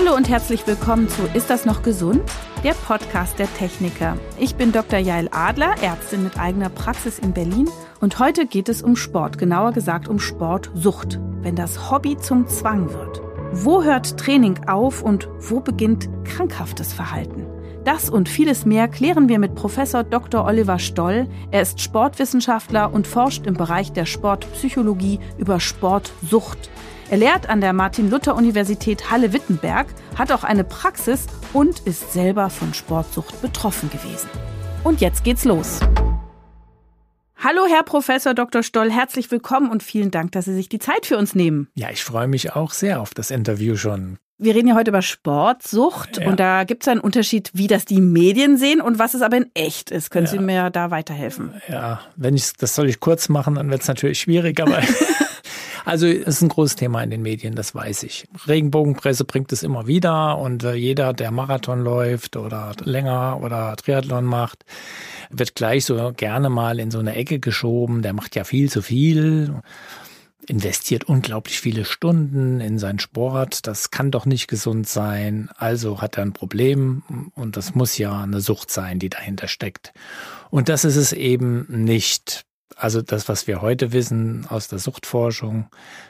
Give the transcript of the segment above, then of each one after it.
Hallo und herzlich willkommen zu Ist das noch gesund? Der Podcast der Techniker. Ich bin Dr. Jael Adler, Ärztin mit eigener Praxis in Berlin und heute geht es um Sport, genauer gesagt um Sportsucht, wenn das Hobby zum Zwang wird. Wo hört Training auf und wo beginnt krankhaftes Verhalten? Das und vieles mehr klären wir mit Professor Dr. Oliver Stoll. Er ist Sportwissenschaftler und forscht im Bereich der Sportpsychologie über Sportsucht. Er lehrt an der Martin-Luther-Universität Halle-Wittenberg, hat auch eine Praxis und ist selber von Sportsucht betroffen gewesen. Und jetzt geht's los. Hallo, Herr Professor Dr. Stoll, herzlich willkommen und vielen Dank, dass Sie sich die Zeit für uns nehmen. Ja, ich freue mich auch sehr auf das Interview schon. Wir reden ja heute über Sportsucht ja. und da gibt es einen Unterschied, wie das die Medien sehen und was es aber in echt ist. Können ja. Sie mir da weiterhelfen? Ja, wenn ich das soll ich kurz machen, dann wird es natürlich schwierig, aber Also es ist ein großes Thema in den Medien, das weiß ich. Regenbogenpresse bringt es immer wieder und äh, jeder, der Marathon läuft oder länger oder Triathlon macht, wird gleich so gerne mal in so eine Ecke geschoben. Der macht ja viel zu viel investiert unglaublich viele Stunden in seinen Sport. Das kann doch nicht gesund sein. Also hat er ein Problem und das muss ja eine Sucht sein, die dahinter steckt. Und das ist es eben nicht also das, was wir heute wissen aus der Suchtforschung,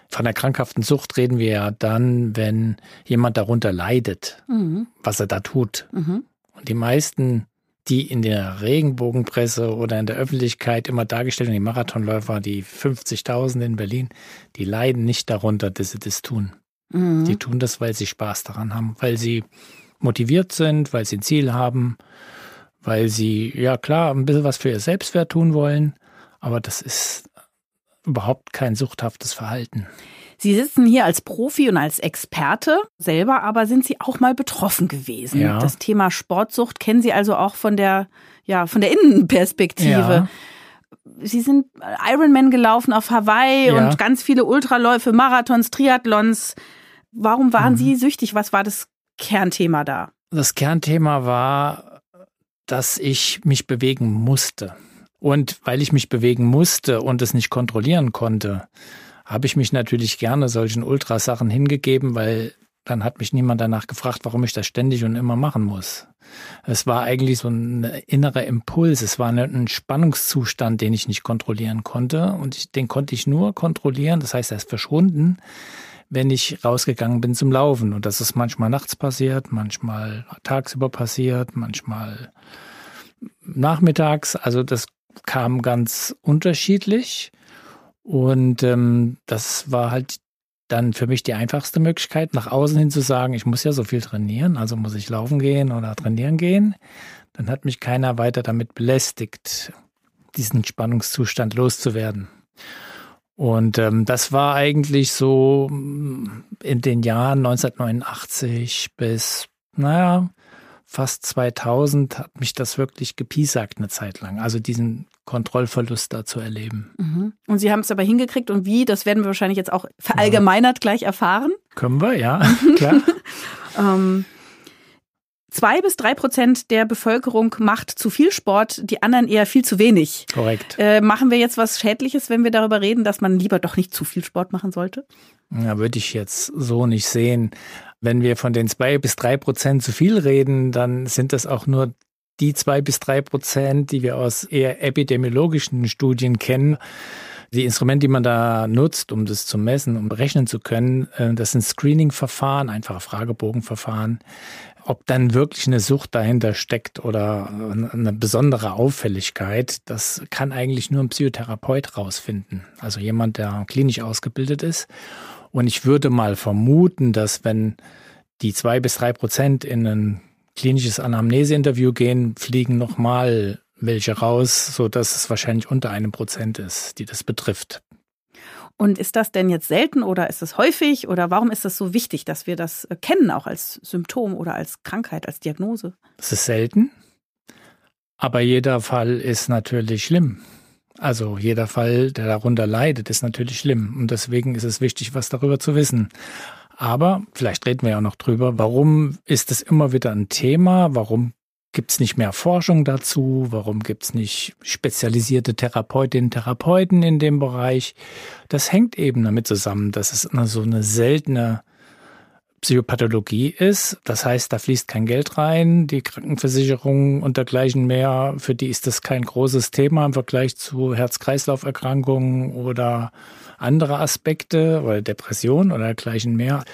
von der krankhaften Sucht reden wir ja dann, wenn jemand darunter leidet, mhm. was er da tut. Mhm. Und die meisten, die in der Regenbogenpresse oder in der Öffentlichkeit immer dargestellt werden, die Marathonläufer, die 50.000 in Berlin, die leiden nicht darunter, dass sie das tun. Mhm. Die tun das, weil sie Spaß daran haben, weil sie motiviert sind, weil sie ein Ziel haben, weil sie, ja klar, ein bisschen was für ihr Selbstwert tun wollen aber das ist überhaupt kein suchthaftes Verhalten. Sie sitzen hier als Profi und als Experte, selber aber sind Sie auch mal betroffen gewesen. Ja. Das Thema Sportsucht kennen Sie also auch von der, ja, von der Innenperspektive. Ja. Sie sind Ironman gelaufen auf Hawaii ja. und ganz viele Ultraläufe, Marathons, Triathlons. Warum waren mhm. Sie süchtig? Was war das Kernthema da? Das Kernthema war, dass ich mich bewegen musste. Und weil ich mich bewegen musste und es nicht kontrollieren konnte, habe ich mich natürlich gerne solchen Ultrasachen hingegeben, weil dann hat mich niemand danach gefragt, warum ich das ständig und immer machen muss. Es war eigentlich so ein innerer Impuls, es war ein Spannungszustand, den ich nicht kontrollieren konnte. Und ich, den konnte ich nur kontrollieren, das heißt, er ist verschwunden, wenn ich rausgegangen bin zum Laufen. Und das ist manchmal nachts passiert, manchmal tagsüber passiert, manchmal nachmittags, also das kam ganz unterschiedlich. Und ähm, das war halt dann für mich die einfachste Möglichkeit, nach außen hin zu sagen, ich muss ja so viel trainieren, also muss ich laufen gehen oder trainieren gehen. Dann hat mich keiner weiter damit belästigt, diesen Spannungszustand loszuwerden. Und ähm, das war eigentlich so mm, in den Jahren 1989 bis, naja, fast 2000 hat mich das wirklich gepiesackt eine Zeit lang. Also diesen Kontrollverlust da zu erleben. Mhm. Und Sie haben es aber hingekriegt und wie, das werden wir wahrscheinlich jetzt auch verallgemeinert ja. gleich erfahren. Können wir, ja, klar. ähm, Zwei bis drei Prozent der Bevölkerung macht zu viel Sport, die anderen eher viel zu wenig. Korrekt. Äh, machen wir jetzt was Schädliches, wenn wir darüber reden, dass man lieber doch nicht zu viel Sport machen sollte? Ja, würde ich jetzt so nicht sehen. Wenn wir von den zwei bis drei Prozent zu viel reden, dann sind das auch nur die zwei bis drei Prozent, die wir aus eher epidemiologischen Studien kennen. Die Instrumente, die man da nutzt, um das zu messen, um berechnen zu können, äh, das sind Screening-Verfahren, einfache Fragebogenverfahren. Ob dann wirklich eine Sucht dahinter steckt oder eine besondere Auffälligkeit, das kann eigentlich nur ein Psychotherapeut rausfinden. Also jemand, der klinisch ausgebildet ist und ich würde mal vermuten, dass wenn die zwei bis drei Prozent in ein klinisches Anamneseinterview gehen, fliegen nochmal welche raus, so dass es wahrscheinlich unter einem Prozent ist, die das betrifft. Und ist das denn jetzt selten oder ist es häufig oder warum ist das so wichtig, dass wir das äh, kennen, auch als Symptom oder als Krankheit, als Diagnose? Es ist selten, aber jeder Fall ist natürlich schlimm. Also jeder Fall, der darunter leidet, ist natürlich schlimm. Und deswegen ist es wichtig, was darüber zu wissen. Aber vielleicht reden wir ja auch noch drüber, warum ist es immer wieder ein Thema? Warum gibt es nicht mehr Forschung dazu? Warum gibt es nicht spezialisierte Therapeutinnen, Therapeuten in dem Bereich? Das hängt eben damit zusammen, dass es so eine seltene Psychopathologie ist. Das heißt, da fließt kein Geld rein. Die Krankenversicherung und dergleichen mehr, für die ist das kein großes Thema im Vergleich zu Herz-Kreislauf-Erkrankungen oder andere Aspekte oder Depression oder dergleichen mehr.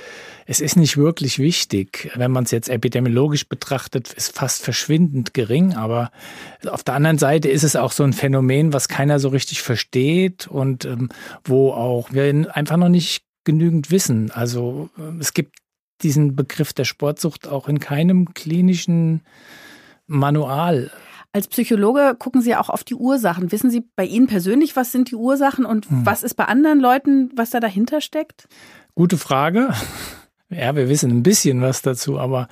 Es ist nicht wirklich wichtig. Wenn man es jetzt epidemiologisch betrachtet, ist fast verschwindend gering. Aber auf der anderen Seite ist es auch so ein Phänomen, was keiner so richtig versteht und ähm, wo auch wir einfach noch nicht genügend wissen. Also äh, es gibt diesen Begriff der Sportsucht auch in keinem klinischen Manual. Als Psychologe gucken Sie auch auf die Ursachen. Wissen Sie bei Ihnen persönlich, was sind die Ursachen und hm. was ist bei anderen Leuten, was da dahinter steckt? Gute Frage. Ja, wir wissen ein bisschen was dazu, aber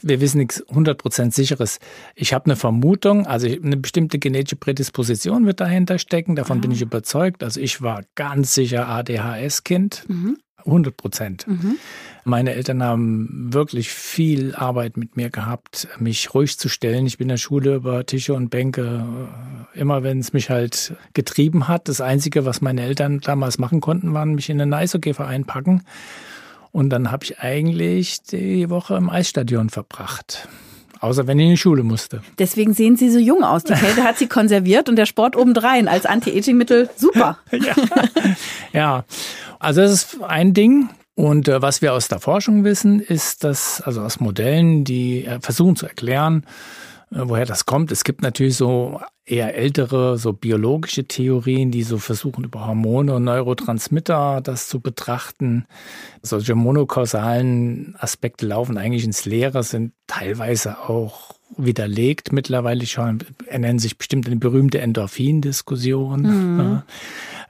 wir wissen nichts 100% sicheres. Ich habe eine Vermutung, also eine bestimmte genetische Prädisposition wird dahinter stecken, davon ah. bin ich überzeugt. Also ich war ganz sicher ADHS-Kind. Mhm. 100 Prozent. Mhm. Meine Eltern haben wirklich viel Arbeit mit mir gehabt, mich ruhig zu stellen. Ich bin in der Schule über Tische und Bänke, äh, immer wenn es mich halt getrieben hat. Das Einzige, was meine Eltern damals machen konnten, waren mich in einen Eishockey-Verein packen. Und dann habe ich eigentlich die Woche im Eisstadion verbracht. Außer wenn ich in die Schule musste. Deswegen sehen Sie so jung aus. Die Kälte hat Sie konserviert und der Sport obendrein als Anti-Aging-Mittel super. ja. ja, also das ist ein Ding. Und äh, was wir aus der Forschung wissen, ist, dass, also aus Modellen, die äh, versuchen zu erklären, äh, woher das kommt. Es gibt natürlich so eher ältere, so biologische Theorien, die so versuchen, über Hormone und Neurotransmitter das zu betrachten. Solche monokausalen Aspekte laufen eigentlich ins Leere, sind teilweise auch widerlegt mittlerweile schon, nennen sich bestimmt eine berühmte Endorphin-Diskussion. Mhm. Ja.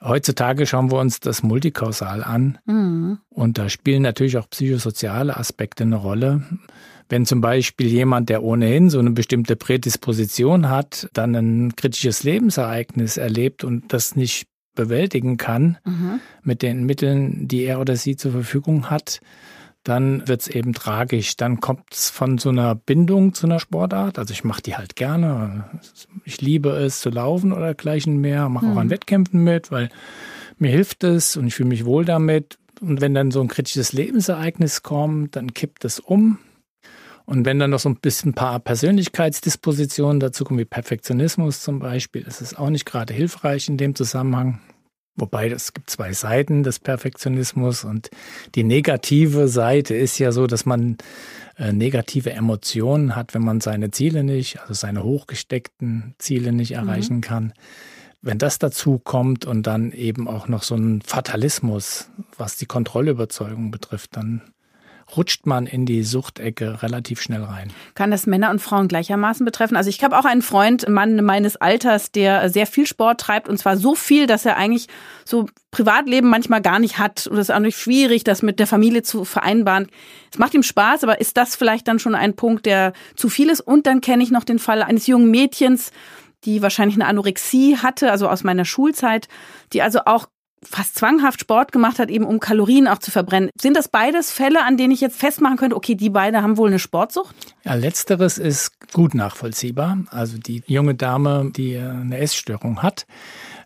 Heutzutage schauen wir uns das multikausal an mhm. und da spielen natürlich auch psychosoziale Aspekte eine Rolle. Wenn zum Beispiel jemand, der ohnehin so eine bestimmte Prädisposition hat, dann ein kritisches Lebensereignis erlebt und das nicht bewältigen kann mhm. mit den Mitteln, die er oder sie zur Verfügung hat, dann wird's eben tragisch. Dann kommt's von so einer Bindung zu einer Sportart. Also ich mache die halt gerne. Ich liebe es zu laufen oder dergleichen mehr, mache mhm. auch an Wettkämpfen mit, weil mir hilft es und ich fühle mich wohl damit. Und wenn dann so ein kritisches Lebensereignis kommt, dann kippt es um. Und wenn dann noch so ein bisschen ein paar Persönlichkeitsdispositionen dazu kommen, wie Perfektionismus zum Beispiel, ist es auch nicht gerade hilfreich in dem Zusammenhang. Wobei es gibt zwei Seiten des Perfektionismus und die negative Seite ist ja so, dass man äh, negative Emotionen hat, wenn man seine Ziele nicht, also seine hochgesteckten Ziele nicht mhm. erreichen mhm. kann. Wenn das dazu kommt und dann eben auch noch so ein Fatalismus, was die Kontrollüberzeugung betrifft, dann rutscht man in die Suchtecke relativ schnell rein. Kann das Männer und Frauen gleichermaßen betreffen? Also ich habe auch einen Freund, Mann meines Alters, der sehr viel Sport treibt und zwar so viel, dass er eigentlich so Privatleben manchmal gar nicht hat. Und es ist auch nicht schwierig, das mit der Familie zu vereinbaren. Es macht ihm Spaß, aber ist das vielleicht dann schon ein Punkt, der zu viel ist? Und dann kenne ich noch den Fall eines jungen Mädchens, die wahrscheinlich eine Anorexie hatte, also aus meiner Schulzeit, die also auch fast zwanghaft Sport gemacht hat, eben um Kalorien auch zu verbrennen. Sind das beides Fälle, an denen ich jetzt festmachen könnte, okay, die beide haben wohl eine Sportsucht? Ja, letzteres ist gut nachvollziehbar. Also die junge Dame, die eine Essstörung hat,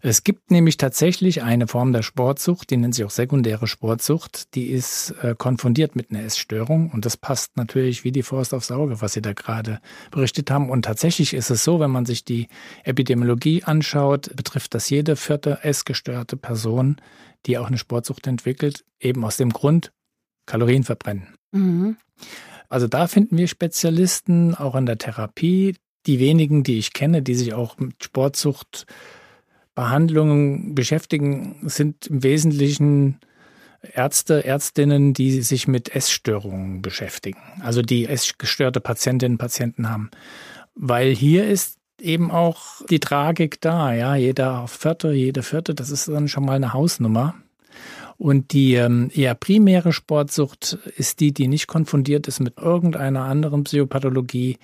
es gibt nämlich tatsächlich eine Form der Sportsucht, die nennt sich auch sekundäre Sportsucht, die ist äh, konfundiert mit einer Essstörung und das passt natürlich wie die Faust aufs Auge, was Sie da gerade berichtet haben. Und tatsächlich ist es so, wenn man sich die Epidemiologie anschaut, betrifft das jede vierte essgestörte Person, die auch eine Sportsucht entwickelt, eben aus dem Grund Kalorien verbrennen. Mhm. Also da finden wir Spezialisten auch in der Therapie. Die wenigen, die ich kenne, die sich auch mit Sportsucht Behandlungen beschäftigen, sind im Wesentlichen Ärzte, Ärztinnen, die sich mit Essstörungen beschäftigen, also die essgestörte Patientinnen und Patienten haben. Weil hier ist eben auch die Tragik da, ja, jeder Vierte, jede Vierte, das ist dann schon mal eine Hausnummer. Und die ähm, eher primäre Sportsucht ist die, die nicht konfundiert ist mit irgendeiner anderen Psychopathologie,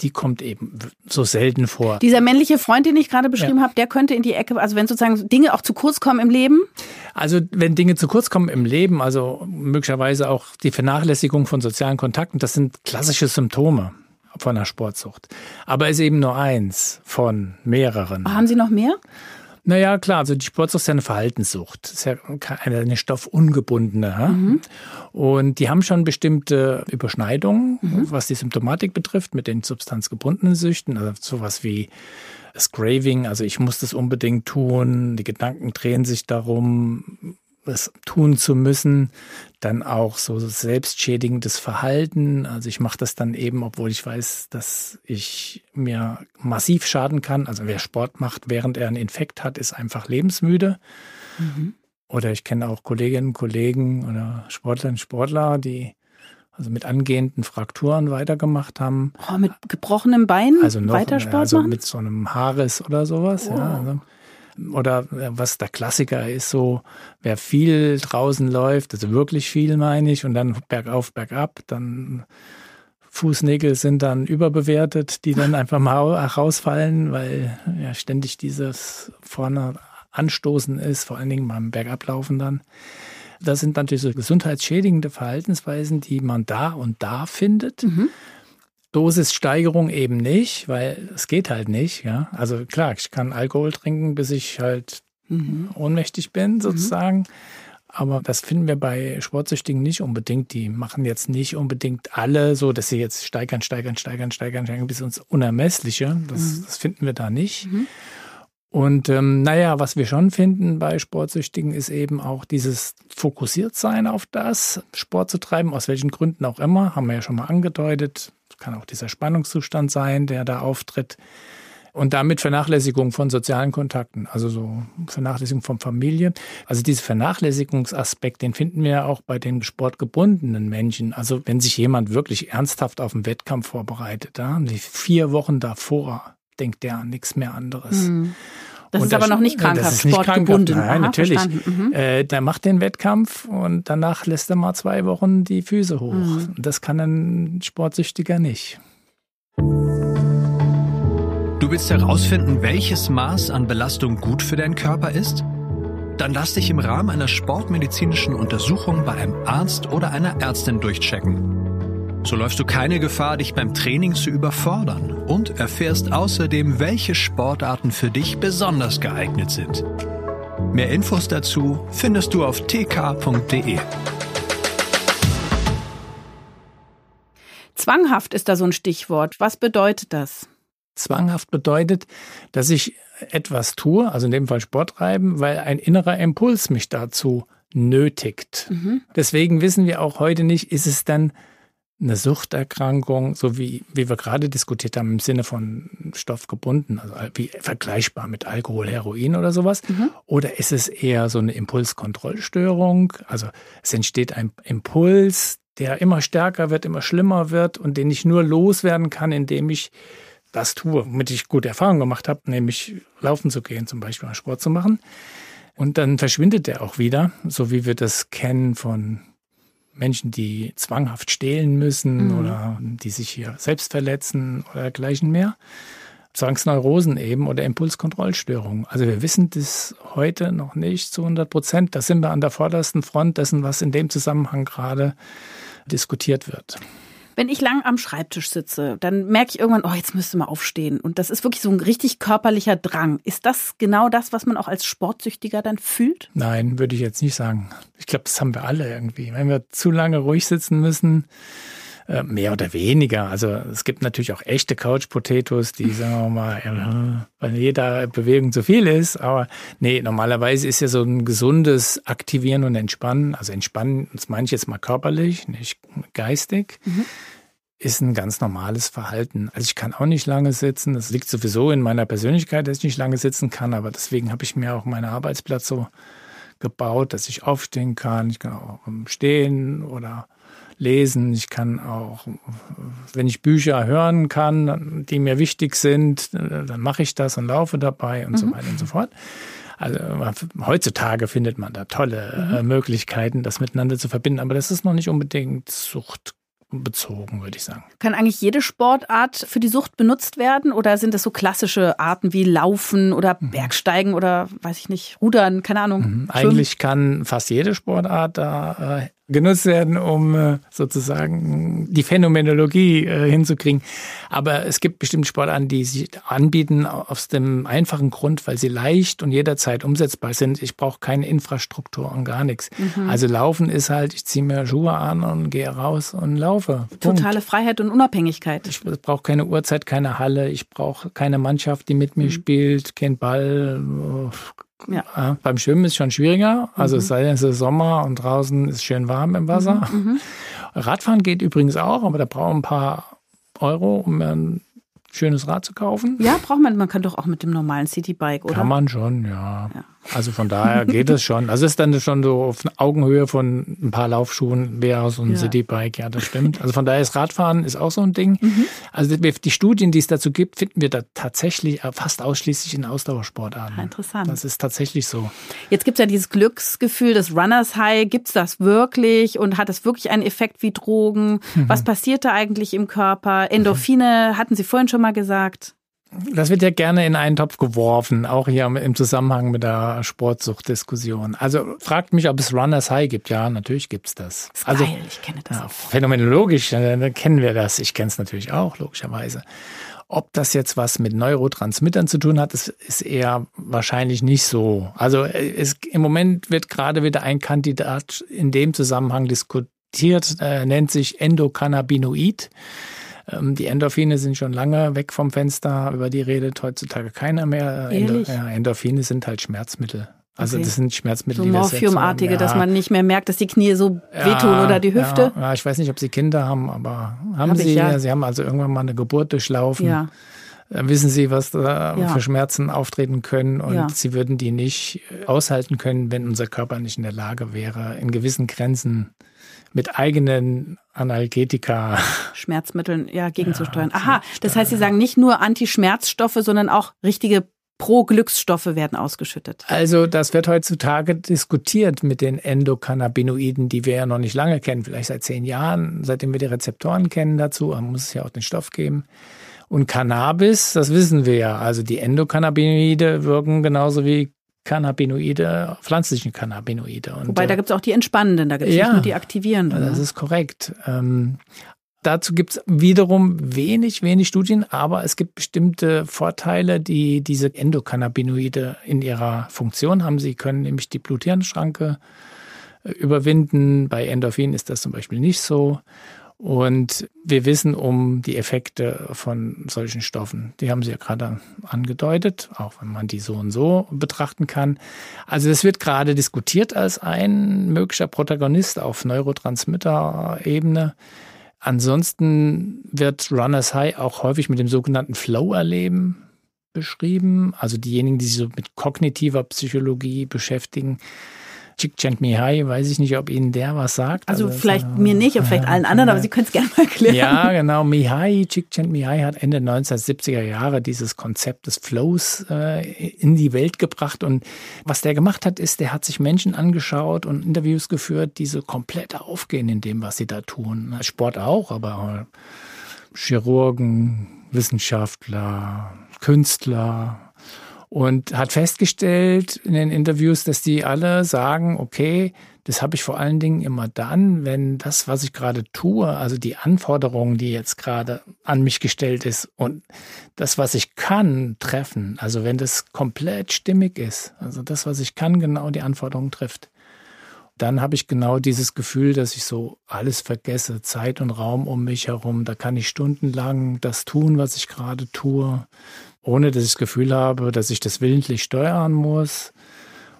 die kommt eben so selten vor. Dieser männliche Freund, den ich gerade beschrieben ja. habe, der könnte in die Ecke, also wenn sozusagen Dinge auch zu kurz kommen im Leben? Also wenn Dinge zu kurz kommen im Leben, also möglicherweise auch die Vernachlässigung von sozialen Kontakten, das sind klassische Symptome von einer Sportsucht. Aber ist eben nur eins von mehreren. Haben Sie noch mehr? Naja, klar, also die Sportsucht ist ja eine Verhaltenssucht. Ist ja eine, eine stoffungebundene. Mhm. Und die haben schon bestimmte Überschneidungen, mhm. was die Symptomatik betrifft, mit den substanzgebundenen Süchten. Also sowas wie das Craving, also ich muss das unbedingt tun, die Gedanken drehen sich darum, es tun zu müssen, dann auch so selbstschädigendes Verhalten. Also ich mache das dann eben, obwohl ich weiß, dass ich mir massiv schaden kann. Also wer Sport macht, während er einen Infekt hat, ist einfach lebensmüde. Mhm. Oder ich kenne auch Kolleginnen und Kollegen oder Sportlerinnen und Sportler, die also mit angehenden Frakturen weitergemacht haben. Oh, mit gebrochenem Bein also noch, weiter Sport also machen? mit so einem Haares oder sowas. Oh. Ja, also oder äh, was der Klassiker ist, so wer viel draußen läuft, also wirklich viel meine ich, und dann bergauf, bergab, dann Fußnägel sind dann überbewertet, die dann einfach mal rausfallen, weil ja ständig dieses vorne Anstoßen ist, vor allen Dingen beim Bergablaufen dann. Das sind natürlich so gesundheitsschädigende Verhaltensweisen, die man da und da findet. Mhm. Dosissteigerung eben nicht, weil es geht halt nicht. Ja? Also klar, ich kann Alkohol trinken, bis ich halt mhm. ohnmächtig bin, mhm. sozusagen. Mhm. Aber das finden wir bei Sportsüchtigen nicht unbedingt. Die machen jetzt nicht unbedingt alle so, dass sie jetzt steigern, steigern, steigern, steigern, steigern bis ins Unermessliche. Das, mhm. das finden wir da nicht. Mhm. Und ähm, naja, was wir schon finden bei Sportsüchtigen ist eben auch dieses Fokussiertsein auf das, Sport zu treiben, aus welchen Gründen auch immer, haben wir ja schon mal angedeutet kann auch dieser Spannungszustand sein, der da auftritt. Und damit Vernachlässigung von sozialen Kontakten, also so Vernachlässigung von Familie. Also dieser Vernachlässigungsaspekt, den finden wir auch bei den sportgebundenen Menschen. Also wenn sich jemand wirklich ernsthaft auf einen Wettkampf vorbereitet, da, die vier Wochen davor denkt der an nichts mehr anderes. Mhm. Das und ist aber noch nicht krankhaft, das ist nicht sportgebunden. Krankhaft. Nein, Aha, natürlich. Mhm. Äh, der macht den Wettkampf und danach lässt er mal zwei Wochen die Füße hoch. Mhm. Das kann ein Sportsüchtiger nicht. Du willst herausfinden, welches Maß an Belastung gut für deinen Körper ist? Dann lass dich im Rahmen einer sportmedizinischen Untersuchung bei einem Arzt oder einer Ärztin durchchecken. So läufst du keine Gefahr, dich beim Training zu überfordern und erfährst außerdem, welche Sportarten für dich besonders geeignet sind. Mehr Infos dazu findest du auf tk.de. Zwanghaft ist da so ein Stichwort. Was bedeutet das? Zwanghaft bedeutet, dass ich etwas tue, also in dem Fall Sport treiben, weil ein innerer Impuls mich dazu nötigt. Mhm. Deswegen wissen wir auch heute nicht, ist es dann eine Suchterkrankung, so wie, wie wir gerade diskutiert haben, im Sinne von stoffgebunden, also wie vergleichbar mit Alkohol, Heroin oder sowas? Mhm. Oder ist es eher so eine Impulskontrollstörung? Also es entsteht ein Impuls, der immer stärker wird, immer schlimmer wird und den ich nur loswerden kann, indem ich das tue, womit ich gute Erfahrungen gemacht habe, nämlich laufen zu gehen, zum Beispiel Sport zu machen. Und dann verschwindet der auch wieder, so wie wir das kennen von Menschen, die zwanghaft stehlen müssen mhm. oder die sich hier selbst verletzen oder dergleichen mehr. Zwangsneurosen eben oder Impulskontrollstörungen. Also wir wissen das heute noch nicht zu 100 Prozent. Da sind wir an der vordersten Front dessen, was in dem Zusammenhang gerade diskutiert wird. Wenn ich lang am Schreibtisch sitze, dann merke ich irgendwann, oh, jetzt müsste man aufstehen. Und das ist wirklich so ein richtig körperlicher Drang. Ist das genau das, was man auch als Sportsüchtiger dann fühlt? Nein, würde ich jetzt nicht sagen. Ich glaube, das haben wir alle irgendwie. Wenn wir zu lange ruhig sitzen müssen, mehr oder weniger. Also es gibt natürlich auch echte Couch Potatoes, die sagen wir mal, weil jeder Bewegung zu viel ist. Aber nee, normalerweise ist ja so ein gesundes Aktivieren und Entspannen. Also Entspannen, das meine ich jetzt mal körperlich, nicht geistig. Mhm ist ein ganz normales Verhalten. Also ich kann auch nicht lange sitzen. Das liegt sowieso in meiner Persönlichkeit, dass ich nicht lange sitzen kann. Aber deswegen habe ich mir auch meinen Arbeitsplatz so gebaut, dass ich aufstehen kann. Ich kann auch stehen oder lesen. Ich kann auch, wenn ich Bücher hören kann, die mir wichtig sind, dann mache ich das und laufe dabei und mhm. so weiter und so fort. Also heutzutage findet man da tolle mhm. Äh, Möglichkeiten, das miteinander zu verbinden, aber das ist noch nicht unbedingt Sucht bezogen, würde ich sagen. Kann eigentlich jede Sportart für die Sucht benutzt werden oder sind das so klassische Arten wie Laufen oder mhm. Bergsteigen oder weiß ich nicht, Rudern, keine Ahnung? Mhm. Eigentlich kann fast jede Sportart da äh, genutzt werden, um äh, sozusagen die Phänomenologie äh, hinzukriegen. Aber es gibt bestimmt Sportarten, die sich anbieten aus dem einfachen Grund, weil sie leicht und jederzeit umsetzbar sind. Ich brauche keine Infrastruktur und gar nichts. Mhm. Also Laufen ist halt, ich ziehe mir Schuhe an und gehe raus und laufe. Punkt. Totale Freiheit und Unabhängigkeit. Ich brauche keine Uhrzeit, keine Halle. Ich brauche keine Mannschaft, die mit mir mhm. spielt, kein Ball, ja. ja. Beim Schwimmen ist es schon schwieriger. Also mhm. es sei denn, es ist Sommer und draußen ist schön warm im Wasser. Mhm. mhm. Radfahren geht übrigens auch, aber da braucht man ein paar Euro, um ein schönes Rad zu kaufen. Ja, braucht man. Man kann doch auch mit dem normalen Citybike, oder? Kann man schon, ja. ja. Also von daher geht es schon. Das ist dann schon so auf Augenhöhe von ein paar Laufschuhen wäre so ein ja. Citybike, ja, das stimmt. Also von daher ist Radfahren ist auch so ein Ding. Mhm. Also die Studien, die es dazu gibt, finden wir da tatsächlich fast ausschließlich in Ausdauersportarten. Ja, interessant. Das ist tatsächlich so. Jetzt gibt es ja dieses Glücksgefühl des Runners High. Gibt es das wirklich und hat es wirklich einen Effekt wie Drogen? Mhm. Was passiert da eigentlich im Körper? Endorphine hatten Sie vorhin schon mal gesagt. Das wird ja gerne in einen Topf geworfen, auch hier im Zusammenhang mit der Sportsuchtdiskussion. Also fragt mich, ob es Runners High gibt. Ja, natürlich gibt's das. das also, geil, ich kenne das. Ja, phänomenologisch äh, kennen wir das. Ich kenne es natürlich auch, logischerweise. Ob das jetzt was mit Neurotransmittern zu tun hat, ist, ist eher wahrscheinlich nicht so. Also äh, es, im Moment wird gerade wieder ein Kandidat in dem Zusammenhang diskutiert, äh, nennt sich Endokannabinoid. Ähm, die Endorphine sind schon lange weg vom Fenster, über die redet heutzutage keiner mehr. Ehrlich? ja, Endorphine sind halt Schmerzmittel. Also okay. das sind Schmerzmittel, so Morphiumartige, ja. dass man nicht mehr merkt, dass die Knie so ja, wehtun oder die Hüfte. Ja, ich weiß nicht, ob Sie Kinder haben, aber haben Hab Sie? ja. Sie haben also irgendwann mal eine Geburt durchlaufen. Ja. Dann wissen Sie, was da für Schmerzen auftreten können und Sie würden die nicht aushalten können, wenn unser Körper nicht in der Lage wäre, in gewissen Grenzen mit eigenen Analgetika. Schmerzmitteln ja gegenzusteuern. Ja, Aha, das heißt, Sie sagen nicht nur Antischmerzstoffe, sondern auch richtige Pro-Glücksstoffe werden ausgeschüttet. Also das wird heutzutage diskutiert mit den Endokannabinoiden, die wir ja noch nicht lange kennen, vielleicht seit zehn Jahren, seitdem wir die Rezeptoren kennen dazu, man muss es ja auch den Stoff geben. Und Cannabis, das wissen wir ja, also die Endokannabinoide wirken genauso wie Cannabinoide, pflanzlichen Cannabinoide. Und, Wobei, da äh, gibt es auch die entspannenden, da gibt es ja, nicht nur die aktivierenden. Das ne? ist korrekt. Ähm, dazu gibt es wiederum wenig, wenig Studien, aber es gibt bestimmte Vorteile, die diese Endokannabinoide in ihrer Funktion haben. Sie können nämlich die Bluthirnschranke äh, überwinden. Bei Endorphin ist das zum Beispiel nicht so. Und wir wissen um die Effekte von solchen Stoffen. Die haben Sie ja gerade angedeutet, auch wenn man die so und so betrachten kann. Also es wird gerade diskutiert als ein möglicher Protagonist auf Neurotransmitter-Ebene. Ansonsten wird Runners High auch häufig mit dem sogenannten Flow-Erleben beschrieben. Also diejenigen, die sich so mit kognitiver Psychologie beschäftigen, Csikszentmihalyi, weiß ich nicht, ob Ihnen der was sagt. Also, also vielleicht ist, mir nicht, aber vielleicht allen anderen, aber Sie können es gerne mal erklären. Ja, genau. Mihai, Csikszentmihalyi hat Ende 1970er Jahre dieses Konzept des Flows äh, in die Welt gebracht. Und was der gemacht hat, ist, der hat sich Menschen angeschaut und Interviews geführt, die so komplett aufgehen in dem, was sie da tun. Sport auch, aber Chirurgen, Wissenschaftler, Künstler, und hat festgestellt in den Interviews, dass die alle sagen, okay, das habe ich vor allen Dingen immer dann, wenn das, was ich gerade tue, also die Anforderungen, die jetzt gerade an mich gestellt ist und das, was ich kann, treffen. Also wenn das komplett stimmig ist, also das, was ich kann, genau die Anforderungen trifft. Dann habe ich genau dieses Gefühl, dass ich so alles vergesse, Zeit und Raum um mich herum. Da kann ich stundenlang das tun, was ich gerade tue ohne dass ich das Gefühl habe, dass ich das willentlich steuern muss.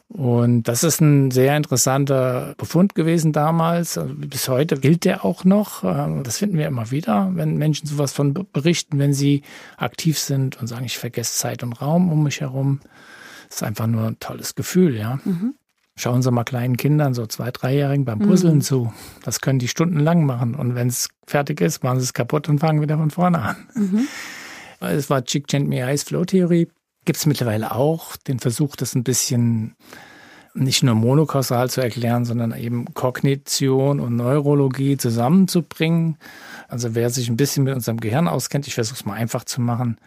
Und das ist ein sehr interessanter Befund gewesen damals. Bis heute gilt der auch noch. Ähm, das finden wir immer wieder, wenn Menschen sowas von berichten, wenn sie aktiv sind und sagen, ich vergesse Zeit und Raum um mich herum. Das ist einfach nur ein tolles Gefühl, ja. Mhm. Schauen Sie mal kleinen Kindern, so zwei, dreijährigen beim Puzzeln mhm. zu. Das können die stundenlang machen. Und wenn es fertig ist, machen sie es kaputt und fangen wieder von vorne an. Mhm. Es war Csikszentmihalyi's Flow-Theorie. Gibt es mittlerweile auch den Versuch, das ein bisschen nicht nur monokausal zu erklären, sondern eben Kognition und Neurologie zusammenzubringen. Also wer sich ein bisschen mit unserem Gehirn auskennt, ich versuche es mal einfach zu machen.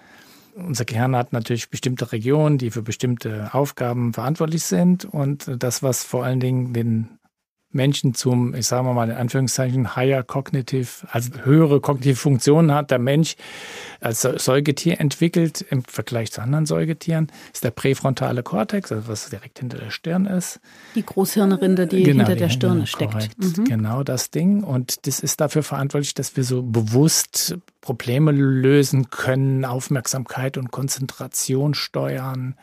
Unser Gehirn hat natürlich bestimmte Regionen, die für bestimmte Aufgaben verantwortlich sind. Und das, was vor allen Dingen den Menschen zum, ich sage mal in Anführungszeichen, higher cognitive, also höhere kognitive Funktionen hat der Mensch als Säugetier entwickelt im Vergleich zu anderen Säugetieren, ist der präfrontale Kortex, also was direkt hinter der Stirn ist. Die Großhirnrinde, die genau, hinter die der Stirn steckt. Mhm. Genau das Ding. Und das ist dafür verantwortlich, dass wir so bewusst Probleme lösen können, Aufmerksamkeit und Konzentration steuern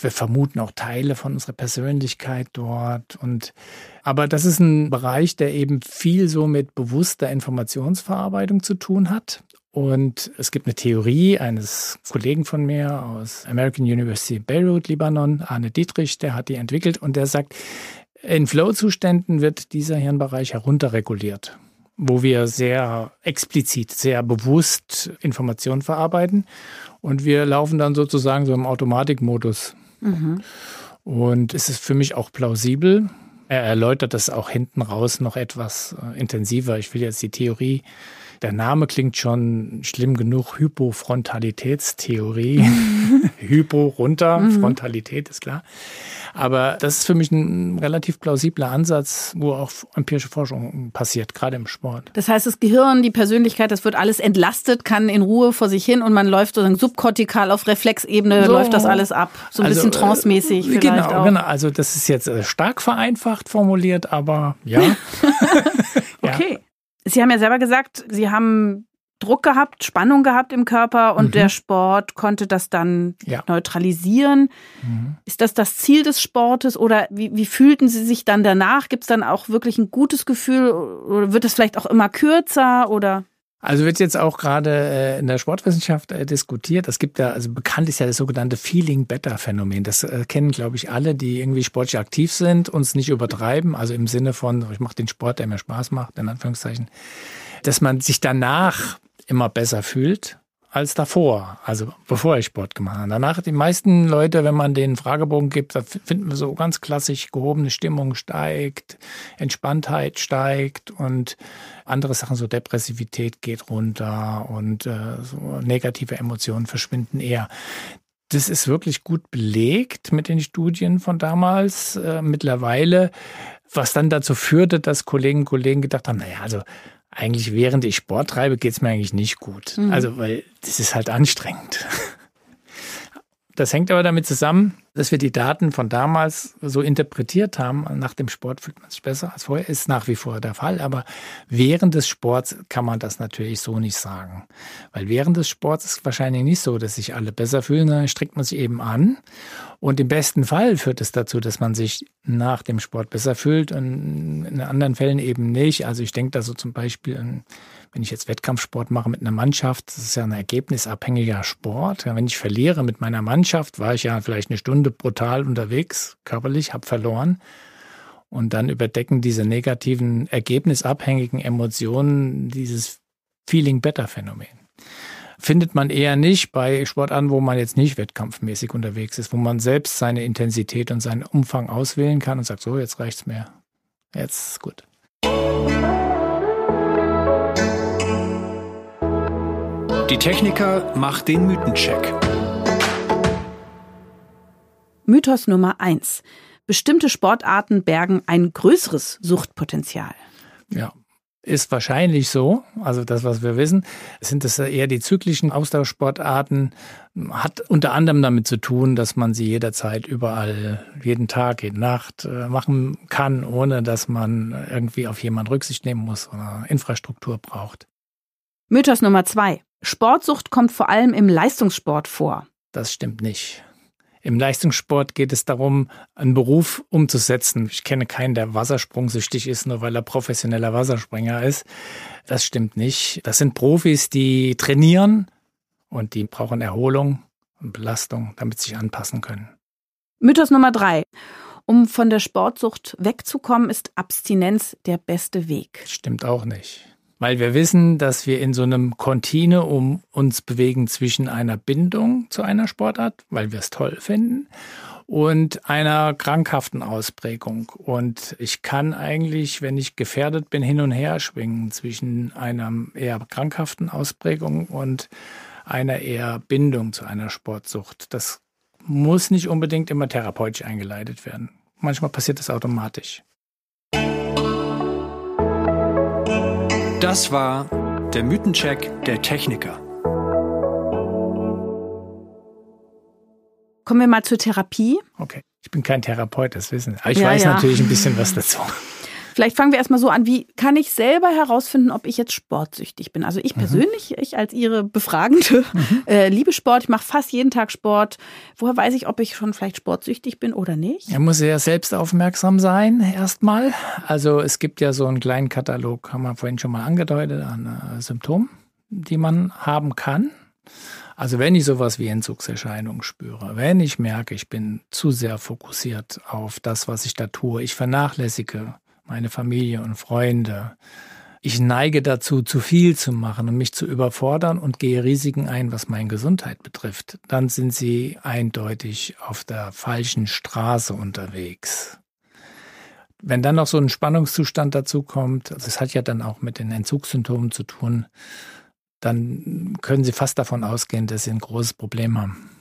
wir vermuten auch Teile von unserer Persönlichkeit dort. Und aber das ist ein Bereich, der eben viel so mit bewusster Informationsverarbeitung zu tun hat. Und es gibt eine Theorie eines Kollegen von mir aus American University Beirut, Libanon, Arne Dietrich, der hat die entwickelt und der sagt, in Flow-Zuständen wird dieser Hirnbereich herunterreguliert, wo wir sehr explizit, sehr bewusst Informationen verarbeiten. Und wir laufen dann sozusagen so im Automatikmodus. Mhm. Und es ist für mich auch plausibel. Er erläutert das auch hinten raus noch etwas äh, intensiver. Ich will jetzt die Theorie der Name klingt schon schlimm genug. Hypofrontalitätstheorie. Hypo runter, mhm. Frontalität ist klar. Aber das ist für mich ein relativ plausibler Ansatz, wo auch empirische Forschung passiert, gerade im Sport. Das heißt, das Gehirn, die Persönlichkeit, das wird alles entlastet, kann in Ruhe vor sich hin und man läuft sozusagen subkortikal auf Reflexebene, so. läuft das alles ab. So ein also, bisschen trance-mäßig äh, genau, auch. Genau, also das ist jetzt äh, stark vereinfacht formuliert, aber ja. okay. Sie haben ja selber gesagt, Sie haben Druck gehabt, Spannung gehabt im Körper und mhm. der Sport konnte das dann ja. neutralisieren. Mhm. Ist das das Ziel des Sportes oder wie, wie fühlten Sie sich dann danach? Gibt es dann auch wirklich ein gutes Gefühl oder wird es vielleicht auch immer kürzer oder? Also wird jetzt auch gerade äh, in der Sportwissenschaft äh, diskutiert. Es gibt ja, also bekannt ist ja das sogenannte Feeling-Better-Phänomen. Das äh, kennen, glaube ich, alle, die irgendwie sportlich aktiv sind, uns nicht übertreiben. Also im Sinne von, ich mache den Sport, der mir Spaß macht, in Anführungszeichen. Dass man sich danach immer besser fühlt als davor, also bevor ich Sport gemacht habe. Danach die meisten Leute, wenn man den Fragebogen gibt, da finden wir so ganz klassisch gehobene Stimmung steigt, Entspanntheit steigt und andere Sachen, so Depressivität geht runter und äh, so negative Emotionen verschwinden eher. Das ist wirklich gut belegt mit den Studien von damals. Äh, mittlerweile was dann dazu führte, dass Kollegen und Kollegen gedacht haben, naja, also eigentlich während ich Sport treibe, geht's mir eigentlich nicht gut. Mhm. Also, weil das ist halt anstrengend. Das hängt aber damit zusammen, dass wir die Daten von damals so interpretiert haben. Nach dem Sport fühlt man sich besser als vorher, ist nach wie vor der Fall. Aber während des Sports kann man das natürlich so nicht sagen. Weil während des Sports ist es wahrscheinlich nicht so, dass sich alle besser fühlen, sondern streckt man sich eben an. Und im besten Fall führt es dazu, dass man sich nach dem Sport besser fühlt und in anderen Fällen eben nicht. Also ich denke da so zum Beispiel an wenn ich jetzt Wettkampfsport mache mit einer Mannschaft, das ist ja ein ergebnisabhängiger Sport. Wenn ich verliere mit meiner Mannschaft, war ich ja vielleicht eine Stunde brutal unterwegs, körperlich, habe verloren. Und dann überdecken diese negativen, ergebnisabhängigen Emotionen dieses Feeling-Better-Phänomen. Findet man eher nicht bei Sportarten, wo man jetzt nicht wettkampfmäßig unterwegs ist, wo man selbst seine Intensität und seinen Umfang auswählen kann und sagt, so, jetzt reicht's mir. Jetzt ist gut. Die Techniker macht den Mythencheck. Mythos Nummer eins: Bestimmte Sportarten bergen ein größeres Suchtpotenzial. Ja, ist wahrscheinlich so. Also das, was wir wissen, sind es eher die zyklischen Austauschsportarten. Hat unter anderem damit zu tun, dass man sie jederzeit überall, jeden Tag, jede Nacht äh, machen kann, ohne dass man irgendwie auf jemanden Rücksicht nehmen muss oder Infrastruktur braucht. Mythos Nummer zwei. Sportsucht kommt vor allem im Leistungssport vor. Das stimmt nicht. Im Leistungssport geht es darum, einen Beruf umzusetzen. Ich kenne keinen, der Wassersprungsüchtig ist, nur weil er professioneller Wasserspringer ist. Das stimmt nicht. Das sind Profis, die trainieren und die brauchen Erholung und Belastung, damit sie sich anpassen können. Mythos Nummer drei. Um von der Sportsucht wegzukommen, ist Abstinenz der beste Weg. Stimmt auch nicht weil wir wissen, dass wir in so einem Kontinuum uns bewegen zwischen einer Bindung zu einer Sportart, weil wir es toll finden, und einer krankhaften Ausprägung. Und ich kann eigentlich, wenn ich gefährdet bin, hin und her schwingen zwischen einer eher krankhaften Ausprägung und einer eher Bindung zu einer Sportsucht. Das muss nicht unbedingt immer therapeutisch eingeleitet werden. Manchmal passiert das automatisch. Das war der Mythencheck der Techniker. Kommen wir mal zur Therapie. Okay. Ich bin kein Therapeut, das wissen Sie. Aber ich ja, weiß ja. natürlich ein bisschen was dazu. Vielleicht fangen wir erstmal so an, wie kann ich selber herausfinden, ob ich jetzt sportsüchtig bin? Also ich mhm. persönlich, mhm. ich als Ihre Befragende, mhm. äh, liebe Sport, ich mache fast jeden Tag Sport. Woher weiß ich, ob ich schon vielleicht sportsüchtig bin oder nicht? Er muss ja selbst aufmerksam sein, erstmal. Also es gibt ja so einen kleinen Katalog, haben wir vorhin schon mal angedeutet, an äh, Symptomen, die man haben kann. Also wenn ich sowas wie Entzugserscheinungen spüre, wenn ich merke, ich bin zu sehr fokussiert auf das, was ich da tue, ich vernachlässige meine Familie und Freunde. Ich neige dazu, zu viel zu machen und mich zu überfordern und gehe Risiken ein, was meine Gesundheit betrifft. Dann sind sie eindeutig auf der falschen Straße unterwegs. Wenn dann noch so ein Spannungszustand dazu kommt, also es hat ja dann auch mit den Entzugssymptomen zu tun, dann können Sie fast davon ausgehen, dass Sie ein großes Problem haben.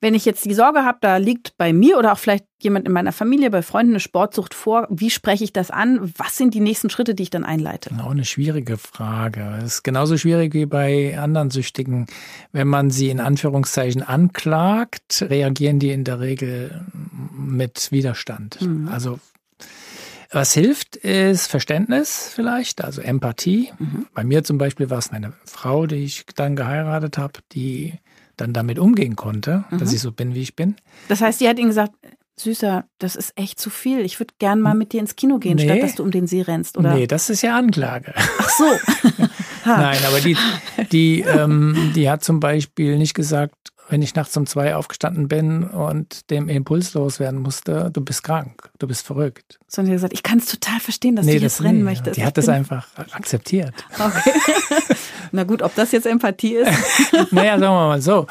Wenn ich jetzt die Sorge habe, da liegt bei mir oder auch vielleicht jemand in meiner Familie, bei Freunden eine Sportsucht vor, wie spreche ich das an? Was sind die nächsten Schritte, die ich dann einleite? Genau, eine schwierige Frage. Es ist genauso schwierig wie bei anderen Süchtigen. Wenn man sie in Anführungszeichen anklagt, reagieren die in der Regel mit Widerstand. Mhm. Also was hilft, ist Verständnis vielleicht, also Empathie. Mhm. Bei mir zum Beispiel war es meine Frau, die ich dann geheiratet habe, die dann damit umgehen konnte, mhm. dass ich so bin, wie ich bin. Das heißt, sie hat ihnen gesagt, Süßer, das ist echt zu viel. Ich würde gern mal mit dir ins Kino gehen, nee. statt dass du um den See rennst, oder? Nee, das ist ja Anklage. Ach so. Nein, aber die, die, ähm, die hat zum Beispiel nicht gesagt, wenn ich nachts um zwei aufgestanden bin und dem Impuls loswerden musste, du bist krank, du bist verrückt. Sondern sie hat gesagt, ich kann es total verstehen, dass nee, du jetzt das rennen nee. möchtest. Die hat das einfach akzeptiert. Okay. Na gut, ob das jetzt Empathie ist? naja, sagen wir mal so.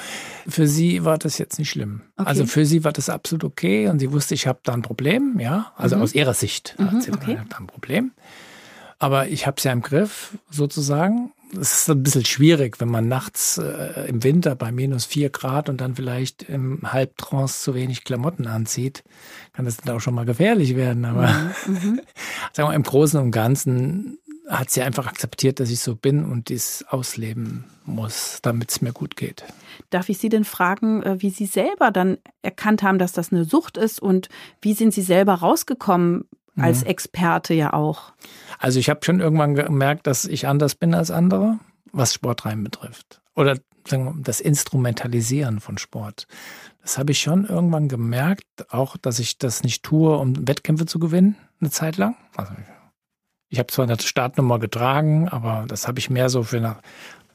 Für sie war das jetzt nicht schlimm. Okay. Also für sie war das absolut okay und sie wusste, ich habe da ein Problem, ja. Also mhm. aus ihrer Sicht mhm, hat sie okay. da ein Problem. Aber ich habe es ja im Griff, sozusagen es ist ein bisschen schwierig, wenn man nachts äh, im Winter bei minus vier Grad und dann vielleicht im Halbtrance zu wenig Klamotten anzieht, kann das dann auch schon mal gefährlich werden. Aber mhm. mhm. sagen wir, im Großen und Ganzen hat sie einfach akzeptiert, dass ich so bin und dies ausleben muss, damit es mir gut geht. Darf ich Sie denn fragen, äh, wie Sie selber dann erkannt haben, dass das eine Sucht ist und wie sind Sie selber rausgekommen als. Experte ja auch? Also ich habe schon irgendwann gemerkt, dass ich anders bin als andere, was Sportreihen betrifft. Oder sagen wir, das Instrumentalisieren von Sport. Das habe ich schon irgendwann gemerkt, auch dass ich das nicht tue, um Wettkämpfe zu gewinnen, eine Zeit lang. Also ich habe zwar eine Startnummer getragen, aber das habe ich mehr so für eine,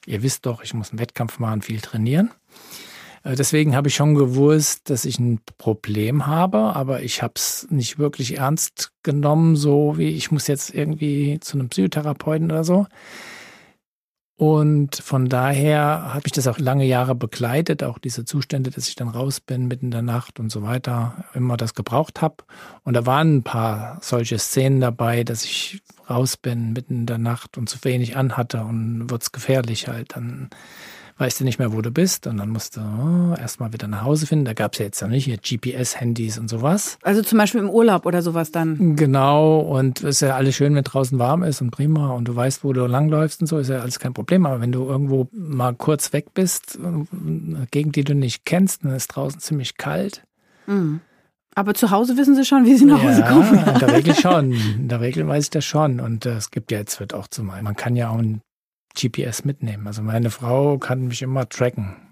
ihr wisst doch, ich muss einen Wettkampf machen, viel trainieren. Äh, deswegen habe ich schon gewusst, dass ich ein Problem habe, aber ich habe es nicht wirklich ernst genommen, so wie ich muss jetzt irgendwie zu einem Psychotherapeuten oder so. Und von daher habe ich das auch lange Jahre begleitet, auch diese Zustände, dass ich dann raus bin mitten in der Nacht und so weiter, immer das gebraucht habe. Und da waren ein paar solche Szenen dabei, dass ich raus bin mitten in der Nacht und zu wenig anhatte und wird's gefährlich halt. Dann weißt du nicht mehr, wo du bist und dann musst du oh, erstmal wieder nach Hause finden. Da gab es ja jetzt noch nicht hier GPS-Handys und sowas. Also zum Beispiel im Urlaub oder sowas dann. Genau, und es ist ja alles schön, wenn draußen warm ist und prima und du weißt, wo du langläufst und so, ist ja alles kein Problem. Aber wenn du irgendwo mal kurz weg bist, eine Gegend, die du nicht kennst, dann ist draußen ziemlich kalt. Mhm. Aber zu Hause wissen Sie schon, wie Sie nach Hause ja, kommen. in der Regel schon. In der Regel weiß ich das schon. Und äh, es gibt ja jetzt wird auch zum man kann ja auch ein GPS mitnehmen. Also meine Frau kann mich immer tracken.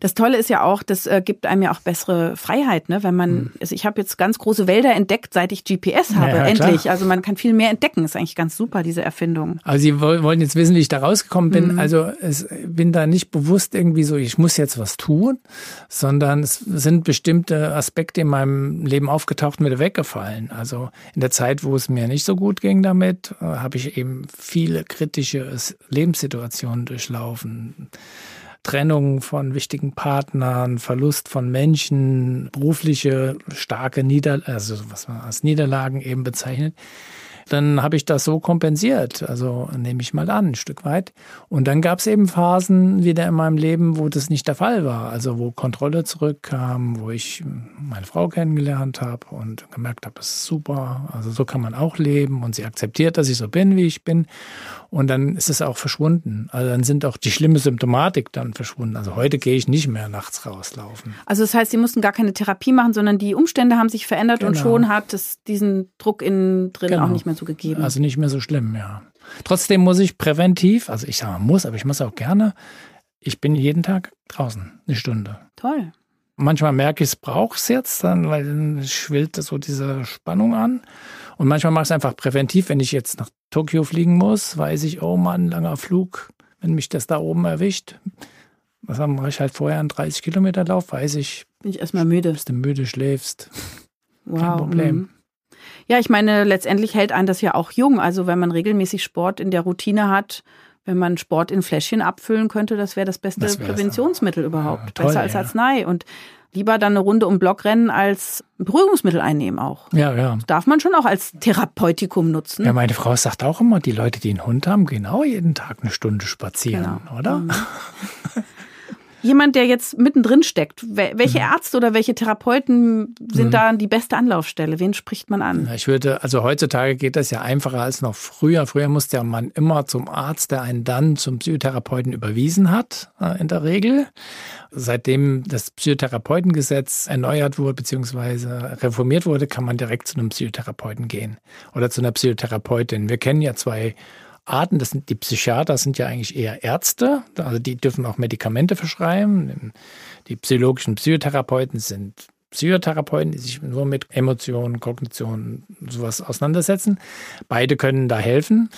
Das Tolle ist ja auch, das äh, gibt einem ja auch bessere Freiheit, ne? Wenn man, hm. also ich habe jetzt ganz große Wälder entdeckt, seit ich GPS habe, ja, endlich. Klar. Also man kann viel mehr entdecken. Ist eigentlich ganz super, diese Erfindung. Also Sie wollen jetzt wissen, wie ich da rausgekommen bin. Mhm. Also es bin da nicht bewusst irgendwie so, ich muss jetzt was tun, sondern es sind bestimmte Aspekte in meinem Leben aufgetaucht und wieder weggefallen. Also in der Zeit, wo es mir nicht so gut ging damit, äh, habe ich eben viele kritische Lebenssituationen durchlaufen Trennung von wichtigen Partnern, Verlust von Menschen, berufliche starke Nieder also was man als Niederlagen eben bezeichnet. Dann habe ich das so kompensiert. Also nehme ich mal an, ein Stück weit. Und dann gab es eben Phasen wieder in meinem Leben, wo das nicht der Fall war. Also wo Kontrolle zurückkam, wo ich meine Frau kennengelernt habe und gemerkt habe, das ist super. Also so kann man auch leben und sie akzeptiert, dass ich so bin, wie ich bin. Und dann ist es auch verschwunden. Also dann sind auch die schlimme Symptomatik dann verschwunden. Also heute gehe ich nicht mehr nachts rauslaufen. Also das heißt, Sie mussten gar keine Therapie machen, sondern die Umstände haben sich verändert genau. und schon hat es diesen Druck innen drin genau. auch nicht mehr so gegeben. Also nicht mehr so schlimm, ja. Trotzdem muss ich präventiv, also ich sage muss, aber ich muss auch gerne, ich bin jeden Tag draußen, eine Stunde. Toll. Manchmal merke ich, es brauche es jetzt, dann, weil dann schwillt so diese Spannung an. Und manchmal mache ich es einfach präventiv. Wenn ich jetzt nach Tokio fliegen muss, weiß ich, oh Mann, langer Flug, wenn mich das da oben erwischt. Was mache ich halt vorher einen 30 Kilometer Lauf, weiß ich. Bin ich erstmal müde. Bist du müde, schläfst. Wow. Kein Problem. Mhm. Ja, ich meine, letztendlich hält einen das ja auch jung. Also wenn man regelmäßig Sport in der Routine hat, wenn man Sport in Fläschchen abfüllen könnte, das wäre das beste das Präventionsmittel überhaupt. Ja, toll, Besser als ja. Arznei. Und lieber dann eine Runde um Block rennen als Beruhigungsmittel einnehmen auch. Ja, ja. Das darf man schon auch als Therapeutikum nutzen. Ja, meine Frau sagt auch immer, die Leute, die einen Hund haben, genau jeden Tag eine Stunde spazieren, genau. oder? Mhm. jemand, der jetzt mittendrin steckt, welche mhm. Ärzte oder welche Therapeuten sind mhm. da die beste Anlaufstelle? Wen spricht man an? Ich würde, also heutzutage geht das ja einfacher als noch früher. Früher musste ja man immer zum Arzt, der einen dann zum Psychotherapeuten überwiesen hat, äh, in der Regel. Seitdem das Psychotherapeutengesetz erneuert wurde bzw. reformiert wurde, kann man direkt zu einem Psychotherapeuten gehen oder zu einer Psychotherapeutin. Wir kennen ja zwei Arten. Das sind die Psychiater sind ja eigentlich eher Ärzte, also die dürfen auch Medikamente verschreiben. Die psychologischen Psychotherapeuten sind Psychotherapeuten, die sich nur mit Emotionen, Kognition, sowas auseinandersetzen. Beide können da helfen.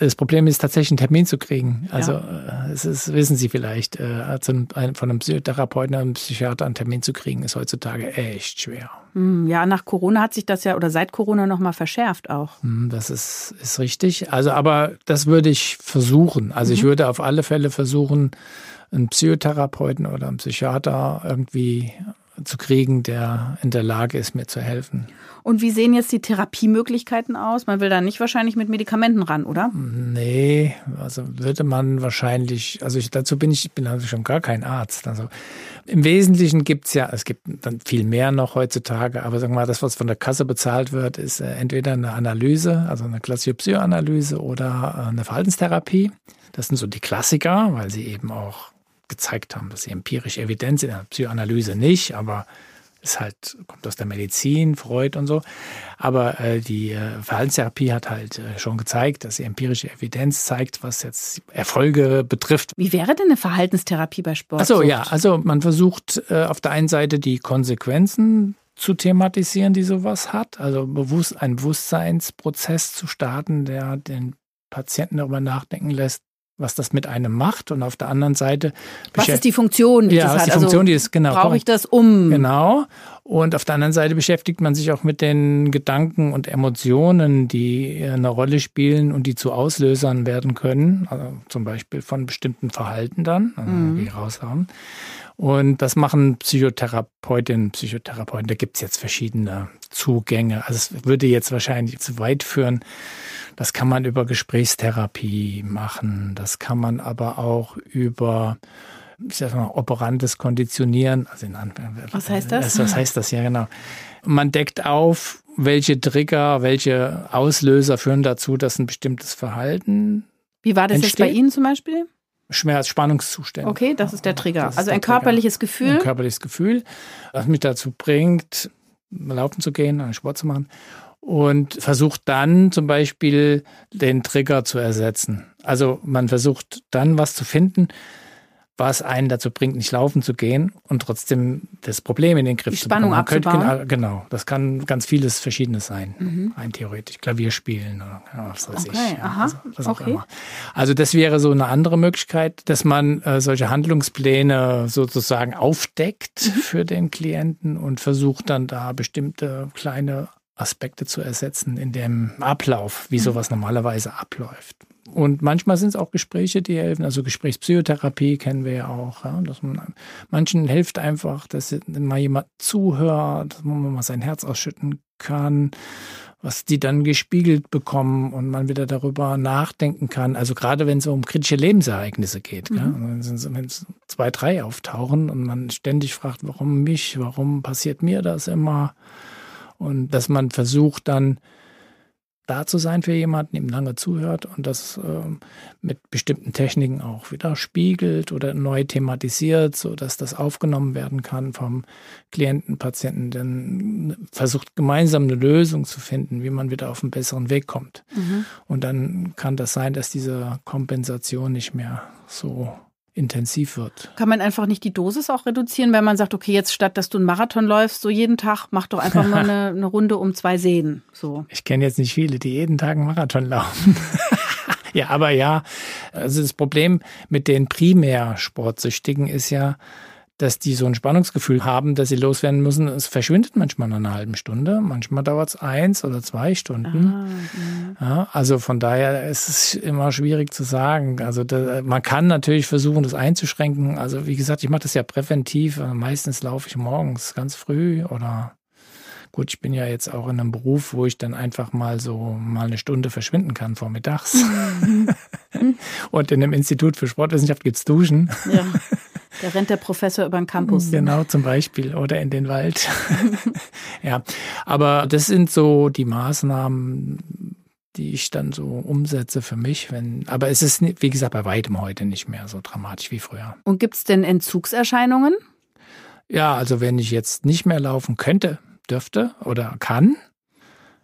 Das Problem ist tatsächlich einen Termin zu kriegen. Also ja. Äh, es ist, wissen Sie vielleicht, äh, von einem Psychotherapeuten, einem Psychiater einen Termin zu kriegen, ist heutzutage echt schwer. Hm, ja, nach Corona hat sich das ja oder seit Corona nochmal verschärft auch. Hm, das ist, ist richtig. Also, aber das würde ich versuchen. Also mhm. ich würde auf alle Fälle versuchen, einen Psychotherapeuten oder einen Psychiater irgendwie zu kriegen, der in der Lage ist, mir zu helfen. Und wie sehen jetzt die Therapiemöglichkeiten aus? Man will da nicht wahrscheinlich mit Medikamenten ran, oder? Nee, also würde man wahrscheinlich, also ich, dazu bin ich, bin also schon gar kein Arzt. Also im Wesentlichen gibt's ja, es gibt dann viel mehr noch heutzutage, aber sagen wir mal, das, was von der Kasse bezahlt wird, ist äh, entweder eine Analyse, also eine klassische Psychoanalyse oder äh, eine Verhaltenstherapie. Das sind so die Klassiker, weil sie eben auch gezeigt haben, dass sie empirische Evidenz in der Psychoanalyse nicht, aber es halt kommt aus der Medizin, Freud und so. Aber äh, die äh, Verhaltenstherapie hat halt äh, schon gezeigt, dass sie empirische Evidenz zeigt, was jetzt Erfolge betrifft. Wie wäre denn eine Verhaltenstherapie bei Sport? Achso, ja, also man versucht äh, auf der einen Seite die Konsequenzen zu thematisieren, die sowas hat, also bewusst einen Bewusstseinsprozess zu starten, der den Patienten darüber nachdenken lässt, was das mit einem macht. Und auf der anderen Seite. Was ist die Funktion, die ja, das hat? Die Funktion, also, die ist, genau. Brauche ich das um? Genau. Und auf der anderen Seite beschäftigt man sich auch mit den Gedanken und Emotionen, die eine Rolle spielen und die zu Auslösern werden können. Also zum Beispiel von bestimmten Verhalten dann, also mhm. die raushauen. Und das machen Psychotherapeutinnen, Psychotherapeuten. Da gibt's jetzt verschiedene Zugänge. Also es würde jetzt wahrscheinlich zu weit führen, das kann man über Gesprächstherapie machen. Das kann man aber auch über ich sag mal, operantes Konditionieren. Also in was heißt das? Was heißt das? Ja, genau. Man deckt auf, welche Trigger, welche Auslöser führen dazu, dass ein bestimmtes Verhalten. Wie war das entsteht. jetzt bei Ihnen zum Beispiel? Schmerz, Spannungszustände. Okay, das ist der Trigger. Ist also ein körperliches Trigger. Gefühl. Ein körperliches Gefühl, was mich dazu bringt, laufen zu gehen, einen Sport zu machen und versucht dann zum Beispiel den Trigger zu ersetzen. Also man versucht dann was zu finden, was einen dazu bringt, nicht laufen zu gehen und trotzdem das Problem in den Griff Die zu Spannung bekommen. Spannung abzubauen. Könnte, genau, das kann ganz vieles Verschiedenes sein. Mhm. Rein theoretisch. Klavier spielen oder was weiß okay, ich. Aha. Also, okay. also das wäre so eine andere Möglichkeit, dass man äh, solche Handlungspläne sozusagen aufdeckt mhm. für den Klienten und versucht dann da bestimmte kleine Aspekte zu ersetzen in dem Ablauf, wie mhm. sowas normalerweise abläuft. Und manchmal sind es auch Gespräche, die helfen. Also Gesprächspsychotherapie kennen wir ja auch. Ja, dass man, manchen hilft einfach, dass mal jemand zuhört, dass man mal sein Herz ausschütten kann, was die dann gespiegelt bekommen und man wieder darüber nachdenken kann. Also gerade wenn es um kritische Lebensereignisse geht, mhm. wenn es zwei, drei auftauchen und man ständig fragt, warum mich, warum passiert mir das immer? Und dass man versucht dann da zu sein für jemanden, ihm lange zuhört und das äh, mit bestimmten Techniken auch wieder spiegelt oder neu thematisiert, so dass das aufgenommen werden kann vom Klienten, Patienten, dann versucht gemeinsam eine Lösung zu finden, wie man wieder auf einen besseren Weg kommt. Mhm. Und dann kann das sein, dass diese Kompensation nicht mehr so intensiv wird. Kann man einfach nicht die Dosis auch reduzieren, wenn man sagt, okay, jetzt statt dass du einen Marathon läufst, so jeden Tag, mach doch einfach mal eine, eine Runde um zwei Seen. So. Ich kenne jetzt nicht viele, die jeden Tag einen Marathon laufen. ja, aber ja, also das Problem mit den Primärsportsüchtigen ist ja, dass die so ein Spannungsgefühl haben, dass sie loswerden müssen. Es verschwindet manchmal nach einer halben Stunde, manchmal dauert es eins oder zwei Stunden. Ah, ja, also von daher ist es immer schwierig zu sagen. Also da, man kann natürlich versuchen, das einzuschränken. Also wie gesagt, ich mache das ja präventiv. Meistens laufe ich morgens ganz früh oder Gut, ich bin ja jetzt auch in einem Beruf, wo ich dann einfach mal so mal eine Stunde verschwinden kann vormittags. Und in einem Institut für Sportwissenschaft gibt's Duschen. Ja. Da rennt der Professor über den Campus. Genau, zum Beispiel. Oder in den Wald. ja. Aber das sind so die Maßnahmen, die ich dann so umsetze für mich. Wenn, aber es ist, wie gesagt, bei weitem heute nicht mehr so dramatisch wie früher. Und gibt's denn Entzugserscheinungen? Ja, also wenn ich jetzt nicht mehr laufen könnte, dürfte oder kann,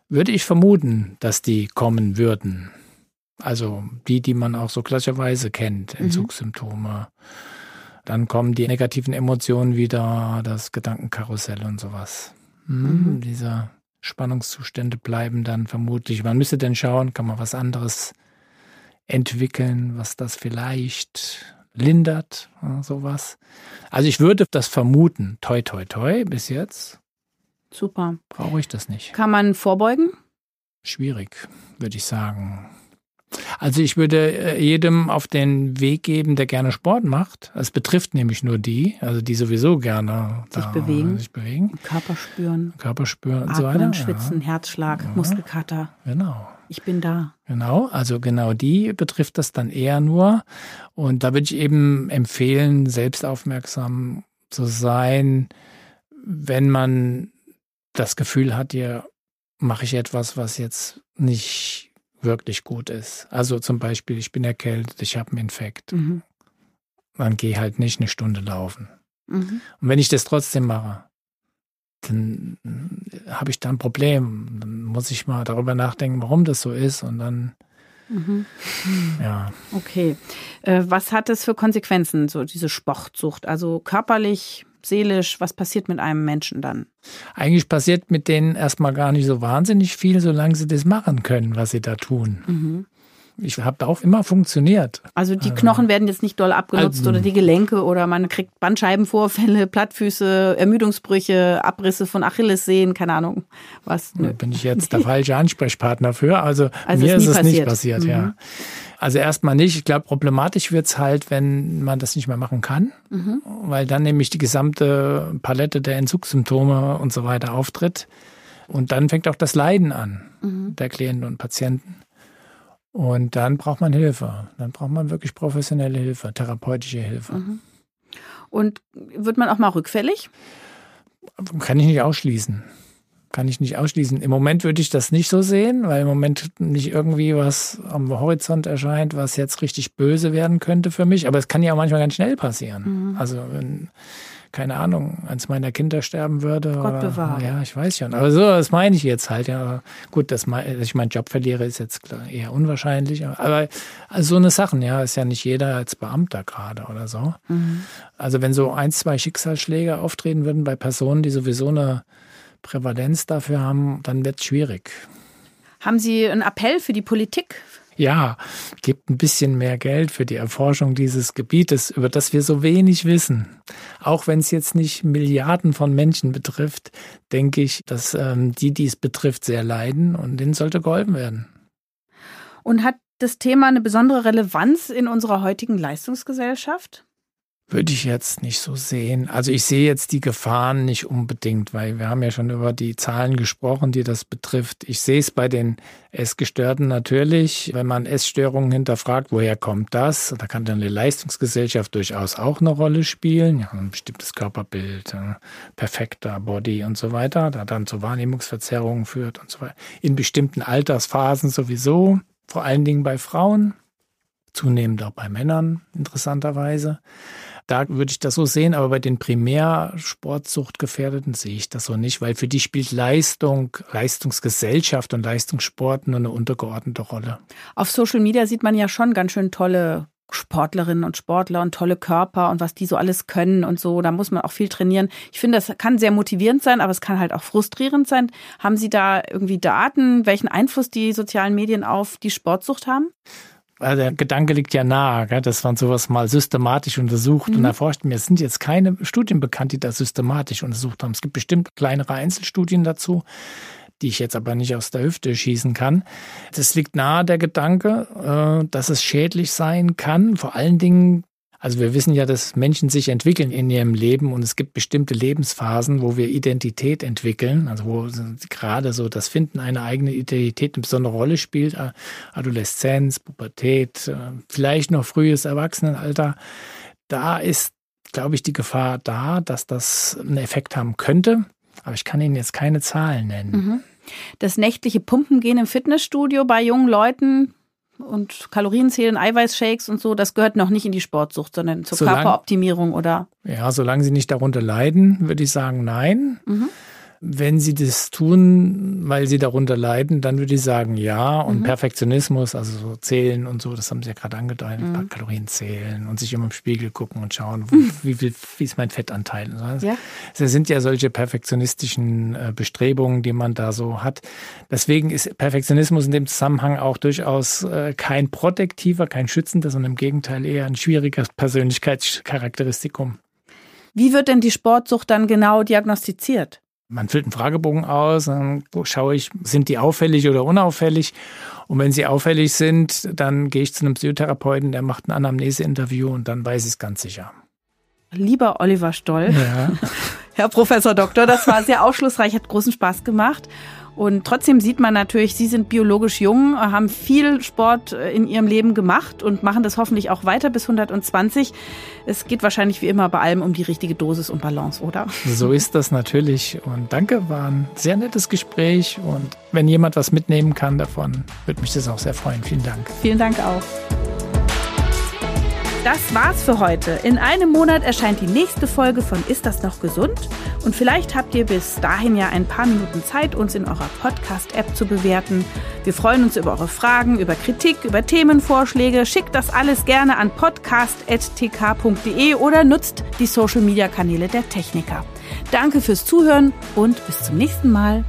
würde ich vermuten, dass die kommen würden. Also die, die man auch so klassischerweise kennt, mhm. Dann kommen die negativen Emotionen wieder, das Gedankenkarussell und sowas. Hm, mhm. Diese Spannungszustände bleiben dann vermutlich. Man müsste dann schauen, kann man was anderes entwickeln, was das vielleicht lindert, sowas. Also ich würde das vermuten, toi, toi, toi, bis jetzt. Super. Brauche ich das nicht. Kann man vorbeugen? Schwierig, würde ich sagen. Also ich würde äh, jedem auf den Weg geben, der gerne Sport macht. Es betrifft nämlich nur die, also die sowieso gerne sich bewegen, sich bewegen, Körper spüren, Körper spüren Atmen, und so weiter. Schwitzen, ja. Herzschlag, ja. Muskelkater. Genau. Ich bin da. Genau, also genau die betrifft das dann eher nur. Und da würde ich eben empfehlen, selbst aufmerksam zu sein, wenn man das Gefühl hat, hier mache ich etwas, was jetzt nicht wirklich gut ist. Also zum Beispiel, ich bin erkältet, ich habe einen Infekt. Mhm. Dann gehe halt nicht eine Stunde laufen. Mhm. Und wenn ich das trotzdem mache, dann habe ich da ein Problem. Dann muss ich mal darüber nachdenken, warum das so ist und dann Mhm. Ja. Okay. Äh, was hat es für Konsequenzen, so diese Sportsucht? Also körperlich, seelisch, was passiert mit einem Menschen dann? Eigentlich passiert mit denen erstmal gar nicht so wahnsinnig viel, solange sie das machen können, was sie da tun. Mhm. Ich habe auch immer funktioniert. Also die Knochen werden jetzt nicht doll abgenutzt also, oder die Gelenke oder man kriegt Bandscheibenvorfälle, Plattfüße, Ermüdungsbrüche, Abrisse von Achillessehnen, keine Ahnung was. Da bin ich jetzt der falsche Ansprechpartner für. Also, also mir ist, ist es passiert. nicht passiert, mhm. ja. Also erstmal nicht. Ich glaube, problematisch wird's halt, wenn man das nicht mehr machen kann, mhm. weil dann nämlich die gesamte Palette der Entzugssymptome und so weiter auftritt. Und dann fängt auch das Leiden an mhm. der Klienten und Patienten. Und dann braucht man Hilfe. Dann braucht man wirklich professionelle Hilfe, therapeutische Hilfe. Mhm. Und wird man auch mal rückfällig? Kann ich nicht ausschließen kann ich nicht ausschließen. Im Moment würde ich das nicht so sehen, weil im Moment nicht irgendwie was am Horizont erscheint, was jetzt richtig böse werden könnte für mich. Aber es kann ja auch manchmal ganz schnell passieren. Mhm. Also wenn, keine Ahnung, eins meiner Kinder sterben würde. Gott oder, bewahre. Ja, ich weiß schon. Aber so, das meine ich jetzt halt. Ja, gut, dass, dass ich meinen Job verliere, ist jetzt eher unwahrscheinlich. Aber also so eine Sachen, ja, ist ja nicht jeder als Beamter gerade oder so. Mhm. Also wenn so ein, zwei Schicksalsschläge auftreten würden bei Personen, die sowieso eine Prävalenz dafür haben, dann wird es schwierig. Haben Sie einen Appell für die Politik? Ja, gibt ein bisschen mehr Geld für die Erforschung dieses Gebietes, über das wir so wenig wissen. Auch wenn es jetzt nicht Milliarden von Menschen betrifft, denke ich, dass ähm, die, die es betrifft, sehr leiden und denen sollte geholfen werden. Und hat das Thema eine besondere Relevanz in unserer heutigen Leistungsgesellschaft? Würde ich jetzt nicht so sehen. Also ich sehe jetzt die Gefahren nicht unbedingt, weil wir haben ja schon über die Zahlen gesprochen, die das betrifft. Ich sehe es bei den Essgestörten natürlich. Wenn man Essstörungen hinterfragt, woher kommt das? Da kann dann eine Leistungsgesellschaft durchaus auch eine Rolle spielen. Ja, ein bestimmtes Körperbild, perfekter Body und so weiter, da dann zu Wahrnehmungsverzerrungen führt und so weiter. In bestimmten Altersphasen sowieso, vor allen Dingen bei Frauen, zunehmend auch bei Männern interessanterweise. Da würde ich das so sehen, aber bei den Primärsportsuchtgefährdeten sehe ich das so nicht, weil für die spielt Leistung, Leistungsgesellschaft und Leistungssport nur eine untergeordnete Rolle. Auf Social Media sieht man ja schon ganz schön tolle Sportlerinnen und Sportler und tolle Körper und was die so alles können und so. Da muss man auch viel trainieren. Ich finde, das kann sehr motivierend sein, aber es kann halt auch frustrierend sein. Haben Sie da irgendwie Daten, welchen Einfluss die sozialen Medien auf die Sportsucht haben? Also der Gedanke liegt ja nahe, gell, dass man sowas mal systematisch untersucht mhm. und erforscht. Mir sind jetzt keine Studien bekannt, die das systematisch untersucht haben. Es gibt bestimmt kleinere Einzelstudien dazu, die ich jetzt aber nicht aus der Hüfte schießen kann. Das liegt nahe der Gedanke, äh, dass es schädlich sein kann, vor allen Dingen also wir wissen ja, dass Menschen sich entwickeln in ihrem Leben und es gibt bestimmte Lebensphasen, wo wir Identität entwickeln, also wo gerade so das Finden einer eigenen Identität eine besondere Rolle spielt, Adoleszenz, Pubertät, äh, vielleicht noch frühes Erwachsenenalter. Da ist, glaube ich, die Gefahr da, dass das einen Effekt haben könnte, aber ich kann Ihnen jetzt keine Zahlen nennen. Mhm. Das nächtliche Pumpengehen im Fitnessstudio bei jungen Leuten, und Kalorienzählen, Eiweißshakes und so, das gehört noch nicht in die Sportsucht, sondern zur Solang, Körperoptimierung oder? Ja, solange sie nicht darunter leiden, würde ich sagen, nein. Mhm. Wenn sie das tun, weil sie darunter leiden, dann würde ich sagen, ja. Und mhm. Perfektionismus, also so zählen und so, das haben sie ja gerade angedeutet, mhm. Kalorien zählen und sich immer im Spiegel gucken und schauen, mhm. wie, viel, wie ist mein Fettanteil. Ja. Das sind ja solche perfektionistischen äh, Bestrebungen, die man da so hat. Deswegen ist Perfektionismus in dem Zusammenhang auch durchaus äh, kein protektiver, kein schützender, sondern im Gegenteil eher ein schwieriges Persönlichkeitscharakteristikum. Wie wird denn die Sportsucht dann genau diagnostiziert? Man füllt einen Fragebogen aus, dann schaue ich, sind die auffällig oder unauffällig. Und wenn sie auffällig sind, dann gehe ich zu einem Psychotherapeuten, der macht ein Anamneseinterview und dann weiß ich es ganz sicher. Lieber Oliver Stoll, ja. Herr Professor Doktor, das war sehr aufschlussreich, hat großen Spaß gemacht. Und trotzdem sieht man natürlich, Sie sind biologisch jung, haben viel Sport äh, in Ihrem Leben gemacht und machen das hoffentlich auch weiter bis 120. Es geht wahrscheinlich wie immer bei allem um die richtige Dosis und Balance, oder? So ist das natürlich. Und danke, war ein sehr nettes Gespräch. Und wenn jemand was mitnehmen kann davon, würde mich das auch sehr freuen. Vielen Dank. Vielen Dank auch. Das war's für heute. In einem Monat erscheint die nächste Folge von Ist das noch gesund? Und vielleicht habt ihr bis dahin ja ein paar Minuten Zeit, uns in eurer Podcast-App zu bewerten. Wir freuen uns über eure Fragen, über Kritik, über Themenvorschläge. Schickt das alles gerne an podcast.tk.de oder nutzt die Social-Media-Kanäle der Techniker. Danke fürs Zuhören und bis zum nächsten Mal.